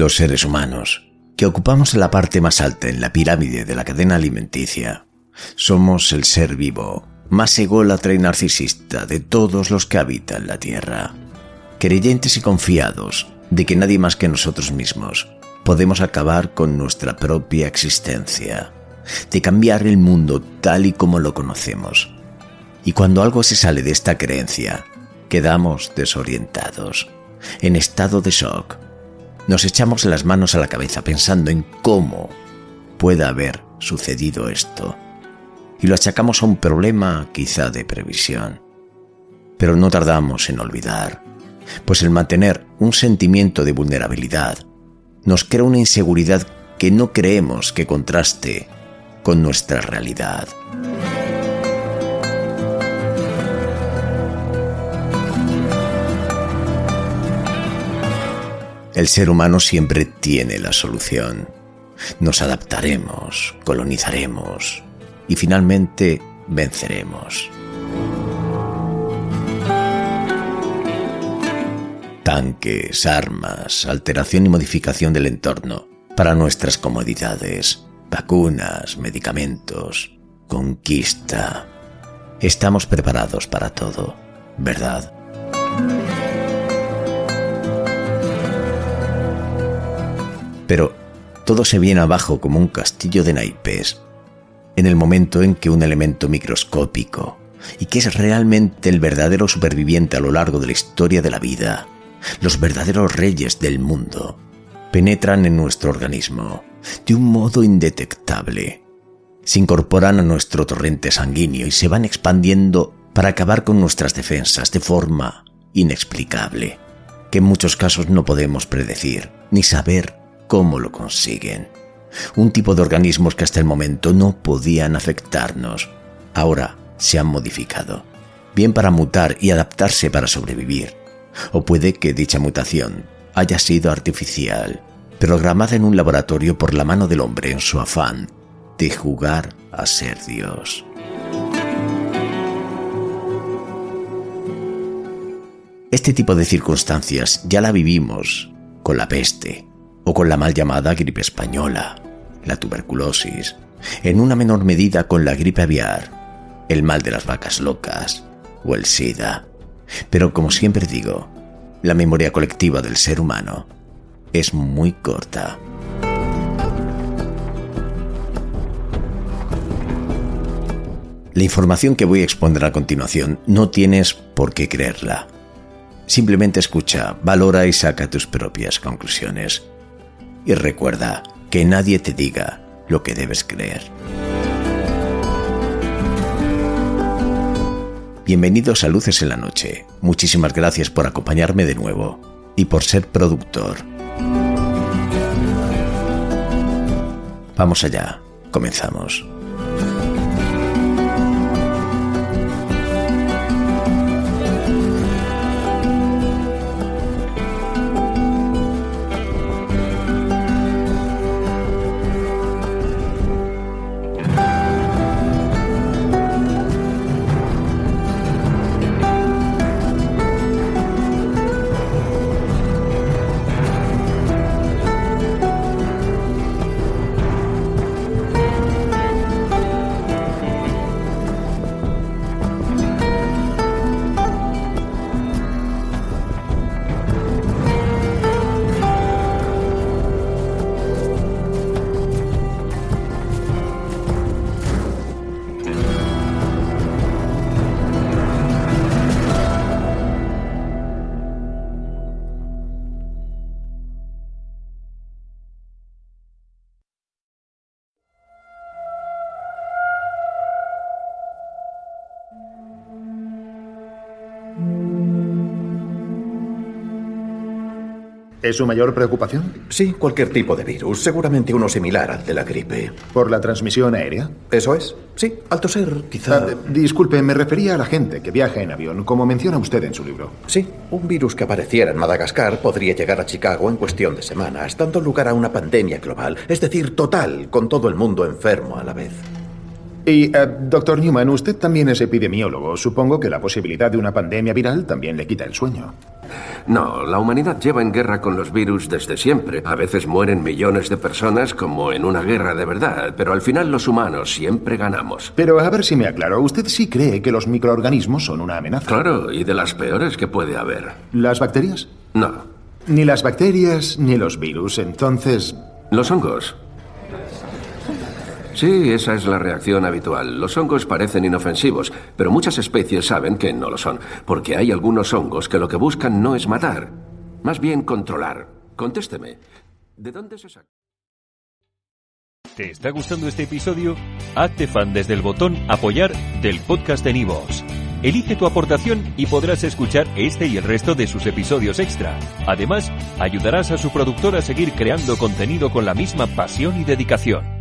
Los seres humanos, que ocupamos la parte más alta en la pirámide de la cadena alimenticia, somos el ser vivo más ególatra y narcisista de todos los que habitan la Tierra. Creyentes y confiados de que nadie más que nosotros mismos podemos acabar con nuestra propia existencia, de cambiar el mundo tal y como lo conocemos. Y cuando algo se sale de esta creencia, quedamos desorientados, en estado de shock. Nos echamos las manos a la cabeza pensando en cómo puede haber sucedido esto y lo achacamos a un problema quizá de previsión. Pero no tardamos en olvidar, pues el mantener un sentimiento de vulnerabilidad nos crea una inseguridad que no creemos que contraste con nuestra realidad. El ser humano siempre tiene la solución. Nos adaptaremos, colonizaremos, y finalmente venceremos. Tanques, armas, alteración y modificación del entorno para nuestras comodidades, vacunas, medicamentos, conquista. Estamos preparados para todo, ¿verdad? Pero todo se viene abajo como un castillo de naipes en el momento en que un elemento microscópico, y que es realmente el verdadero superviviente a lo largo de la historia de la vida, los verdaderos reyes del mundo, penetran en nuestro organismo de un modo indetectable. Se incorporan a nuestro torrente sanguíneo y se van expandiendo para acabar con nuestras defensas de forma inexplicable, que en muchos casos no podemos predecir ni saber cómo lo consiguen un tipo de organismos que hasta el momento no podían afectarnos. Ahora se han modificado, bien para mutar y adaptarse para sobrevivir, o puede que dicha mutación haya sido artificial, programada en un laboratorio por la mano del hombre en su afán de jugar a ser Dios. Este tipo de circunstancias ya la vivimos con la peste, o con la mal llamada gripe española, la tuberculosis, en una menor medida con la gripe aviar, el mal de las vacas locas o el SIDA. Pero como siempre digo, la memoria colectiva del ser humano es muy corta. La información que voy a exponer a continuación no tienes por qué creerla. Simplemente escucha, valora y saca tus propias conclusiones. Y recuerda que nadie te diga lo que debes creer. Bienvenidos a Luces en la Noche. Muchísimas gracias por acompañarme de nuevo y por ser productor. Vamos allá, comenzamos. ¿Es su mayor preocupación? Sí, cualquier tipo de virus, seguramente uno similar al de la gripe. ¿Por la transmisión aérea? Eso es. Sí, al toser, quizá. Ah, disculpe, me refería a la gente que viaja en avión, como menciona usted en su libro. Sí, un virus que apareciera en Madagascar podría llegar a Chicago en cuestión de semanas, dando lugar a una pandemia global, es decir, total, con todo el mundo enfermo a la vez. Y, eh, doctor Newman, usted también es epidemiólogo. Supongo que la posibilidad de una pandemia viral también le quita el sueño. No, la humanidad lleva en guerra con los virus desde siempre. A veces mueren millones de personas como en una guerra de verdad, pero al final los humanos siempre ganamos. Pero a ver si me aclaro, ¿usted sí cree que los microorganismos son una amenaza? Claro, y de las peores que puede haber. ¿Las bacterias? No. Ni las bacterias ni los virus, entonces... Los hongos. Sí, esa es la reacción habitual. Los hongos parecen inofensivos, pero muchas especies saben que no lo son, porque hay algunos hongos que lo que buscan no es matar, más bien controlar. Contésteme. ¿De dónde se saca? ¿Te está gustando este episodio? Hazte fan desde el botón Apoyar del podcast de Nivos. Elige tu aportación y podrás escuchar este y el resto de sus episodios extra. Además, ayudarás a su productor a seguir creando contenido con la misma pasión y dedicación.